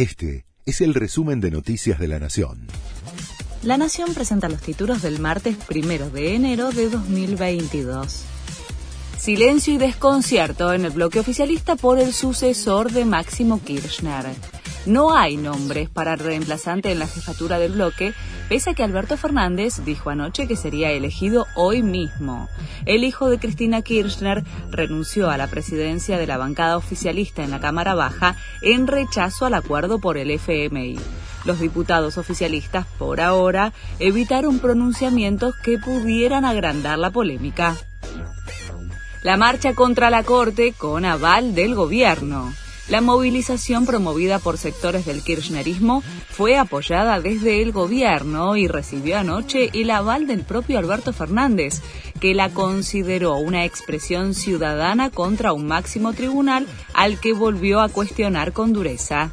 Este es el resumen de Noticias de la Nación. La Nación presenta los títulos del martes primero de enero de 2022. Silencio y desconcierto en el bloque oficialista por el sucesor de Máximo Kirchner. No hay nombres para reemplazante en la jefatura del bloque, pese a que Alberto Fernández dijo anoche que sería elegido hoy mismo. El hijo de Cristina Kirchner renunció a la presidencia de la bancada oficialista en la Cámara Baja en rechazo al acuerdo por el FMI. Los diputados oficialistas, por ahora, evitaron pronunciamientos que pudieran agrandar la polémica. La marcha contra la Corte con aval del gobierno. La movilización promovida por sectores del kirchnerismo fue apoyada desde el gobierno y recibió anoche el aval del propio Alberto Fernández, que la consideró una expresión ciudadana contra un máximo tribunal al que volvió a cuestionar con dureza.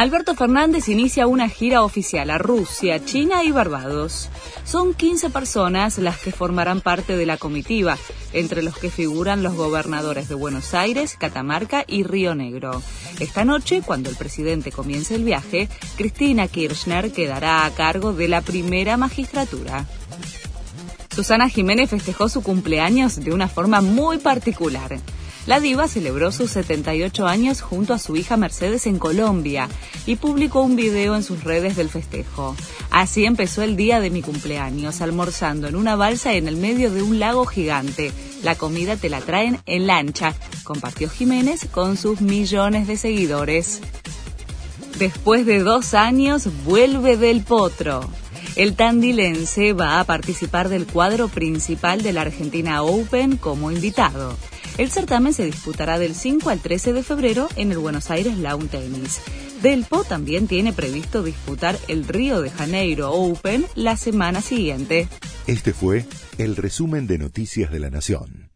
Alberto Fernández inicia una gira oficial a Rusia, China y Barbados. Son 15 personas las que formarán parte de la comitiva, entre los que figuran los gobernadores de Buenos Aires, Catamarca y Río Negro. Esta noche, cuando el presidente comience el viaje, Cristina Kirchner quedará a cargo de la primera magistratura. Susana Jiménez festejó su cumpleaños de una forma muy particular. La diva celebró sus 78 años junto a su hija Mercedes en Colombia y publicó un video en sus redes del festejo. Así empezó el día de mi cumpleaños, almorzando en una balsa en el medio de un lago gigante. La comida te la traen en lancha, compartió Jiménez con sus millones de seguidores. Después de dos años, vuelve del potro. El tandilense va a participar del cuadro principal de la Argentina Open como invitado. El certamen se disputará del 5 al 13 de febrero en el Buenos Aires Lawn Tennis. Delpo también tiene previsto disputar el Río de Janeiro Open la semana siguiente. Este fue el resumen de Noticias de la Nación.